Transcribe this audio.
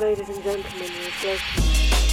Ladies and gentlemen, your